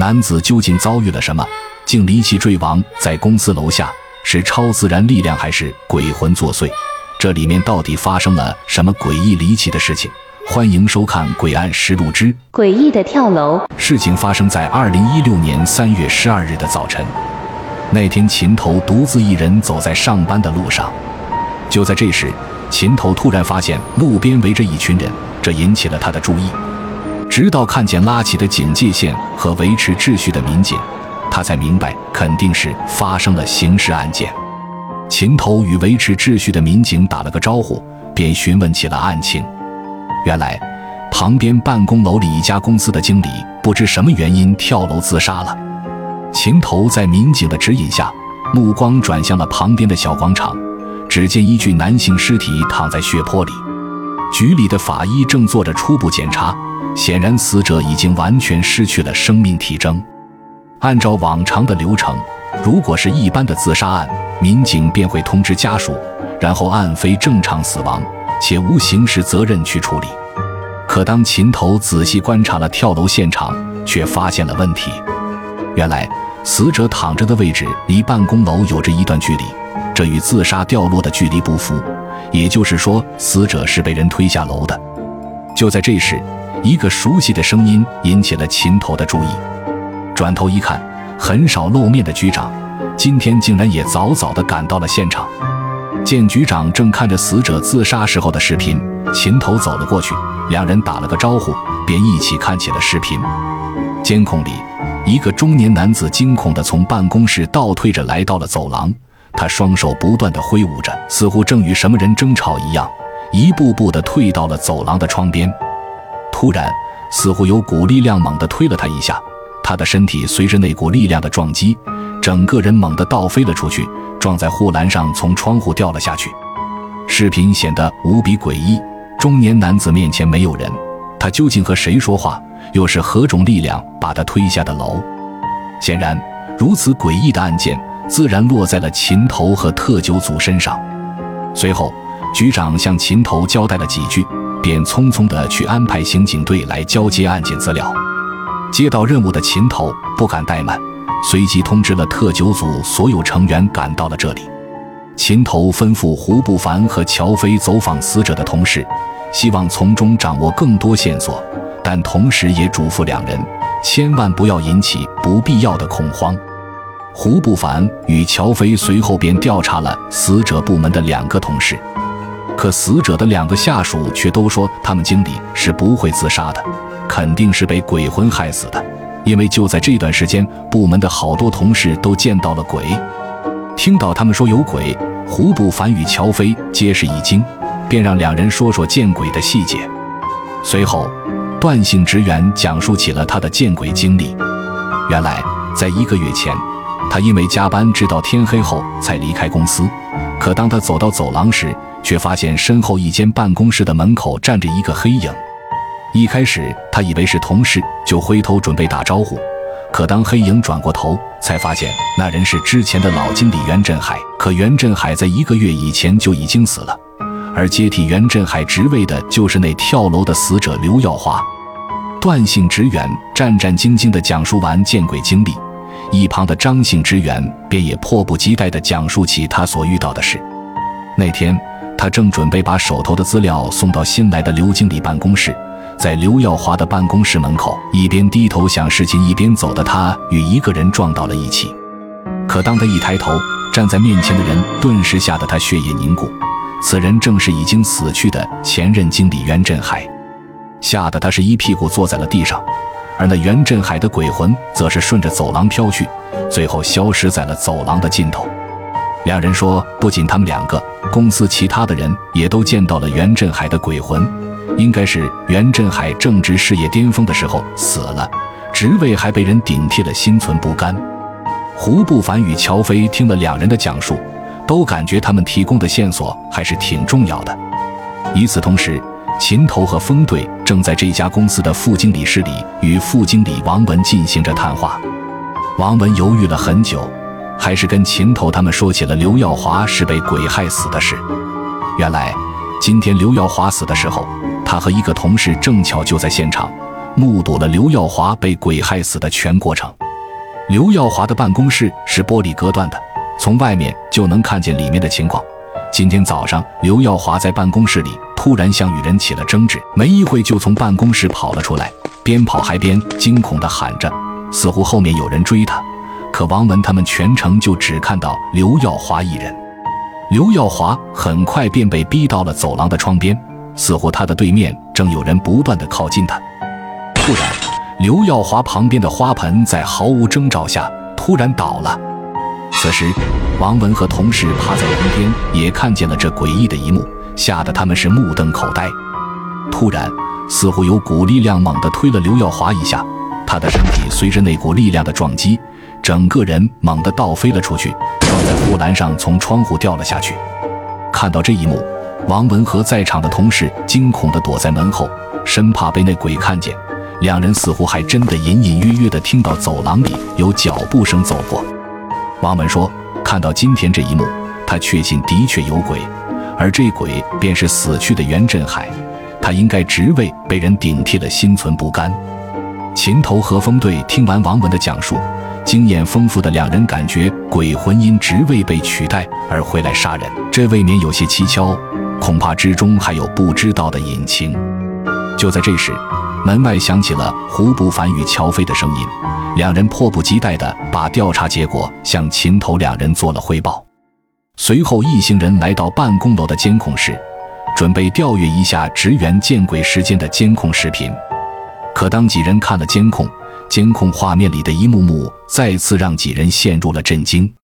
男子究竟遭遇了什么，竟离奇坠亡在公司楼下？是超自然力量还是鬼魂作祟？这里面到底发生了什么诡异离奇的事情？欢迎收看《诡案实录之诡异的跳楼》。事情发生在二零一六年三月十二日的早晨。那天，秦头独自一人走在上班的路上。就在这时，秦头突然发现路边围着一群人，这引起了他的注意。直到看见拉起的警戒线和维持秩序的民警，他才明白肯定是发生了刑事案件。秦头与维持秩序的民警打了个招呼，便询问起了案情。原来，旁边办公楼里一家公司的经理不知什么原因跳楼自杀了。秦头在民警的指引下，目光转向了旁边的小广场，只见一具男性尸体躺在血泊里，局里的法医正做着初步检查。显然，死者已经完全失去了生命体征。按照往常的流程，如果是一般的自杀案，民警便会通知家属，然后按非正常死亡且无刑事责任去处理。可当秦头仔细观察了跳楼现场，却发现了问题。原来，死者躺着的位置离办公楼有着一段距离，这与自杀掉落的距离不符。也就是说，死者是被人推下楼的。就在这时。一个熟悉的声音引起了秦头的注意，转头一看，很少露面的局长，今天竟然也早早地赶到了现场。见局长正看着死者自杀时候的视频，秦头走了过去，两人打了个招呼，便一起看起了视频。监控里，一个中年男子惊恐地从办公室倒退着来到了走廊，他双手不断地挥舞着，似乎正与什么人争吵一样，一步步地退到了走廊的窗边。突然，似乎有股力量猛地推了他一下，他的身体随着那股力量的撞击，整个人猛地倒飞了出去，撞在护栏上，从窗户掉了下去。视频显得无比诡异。中年男子面前没有人，他究竟和谁说话？又是何种力量把他推下的楼？显然，如此诡异的案件，自然落在了秦头和特九组身上。随后，局长向秦头交代了几句。便匆匆地去安排刑警队来交接案件资料。接到任务的秦头不敢怠慢，随即通知了特九组所有成员赶到了这里。秦头吩咐胡不凡和乔飞走访死者的同事，希望从中掌握更多线索，但同时也嘱咐两人千万不要引起不必要的恐慌。胡不凡与乔飞随后便调查了死者部门的两个同事。可死者的两个下属却都说，他们经理是不会自杀的，肯定是被鬼魂害死的。因为就在这段时间，部门的好多同事都见到了鬼。听到他们说有鬼，胡不凡与乔飞皆是一惊，便让两人说说见鬼的细节。随后，段姓职员讲述起了他的见鬼经历。原来，在一个月前，他因为加班直到天黑后才离开公司。可当他走到走廊时，却发现身后一间办公室的门口站着一个黑影。一开始他以为是同事，就回头准备打招呼。可当黑影转过头，才发现那人是之前的老经理袁振海。可袁振海在一个月以前就已经死了，而接替袁振海职位的就是那跳楼的死者刘耀华。段姓职员战战兢兢地讲述完见鬼经历，一旁的张姓职员便也迫不及待地讲述起他所遇到的事。那天。他正准备把手头的资料送到新来的刘经理办公室，在刘耀华的办公室门口，一边低头想事情，一边走的他与一个人撞到了一起。可当他一抬头，站在面前的人顿时吓得他血液凝固。此人正是已经死去的前任经理袁振海，吓得他是一屁股坐在了地上。而那袁振海的鬼魂则是顺着走廊飘去，最后消失在了走廊的尽头。两人说，不仅他们两个。公司其他的人也都见到了袁振海的鬼魂，应该是袁振海正值事业巅峰的时候死了，职位还被人顶替了，心存不甘。胡不凡与乔飞听了两人的讲述，都感觉他们提供的线索还是挺重要的。与此同时，秦头和风队正在这家公司的副经理室里与副经理王文进行着谈话。王文犹豫了很久。还是跟秦头他们说起了刘耀华是被鬼害死的事。原来，今天刘耀华死的时候，他和一个同事正巧就在现场，目睹了刘耀华被鬼害死的全过程。刘耀华的办公室是玻璃隔断的，从外面就能看见里面的情况。今天早上，刘耀华在办公室里突然像与人起了争执，没一会就从办公室跑了出来，边跑还边惊恐地喊着，似乎后面有人追他。可王文他们全程就只看到刘耀华一人。刘耀华很快便被逼到了走廊的窗边，似乎他的对面正有人不断地靠近他。突然，刘耀华旁边的花盆在毫无征兆下突然倒了。此时，王文和同事趴在旁边，也看见了这诡异的一幕，吓得他们是目瞪口呆。突然，似乎有股力量猛地推了刘耀华一下，他的身体随着那股力量的撞击，整个人猛地倒飞了出去，撞在护栏上，从窗户掉了下去。看到这一幕，王文和在场的同事惊恐地躲在门后，生怕被那鬼看见。两人似乎还真的隐隐约约地听到走廊里有脚步声走过。王文说：“看到今天这一幕，他确信的确有鬼，而这鬼便是死去的袁振海。他应该职位被人顶替了，心存不甘。”秦头和风队听完王文的讲述，经验丰富的两人感觉鬼魂因职位被取代而回来杀人，这未免有些蹊跷，恐怕之中还有不知道的隐情。就在这时，门外响起了胡不凡与乔飞的声音。两人迫不及待地把调查结果向秦头两人做了汇报。随后，一行人来到办公楼的监控室，准备调阅一下职员见鬼时间的监控视频。可当几人看了监控，监控画面里的一幕幕再次让几人陷入了震惊。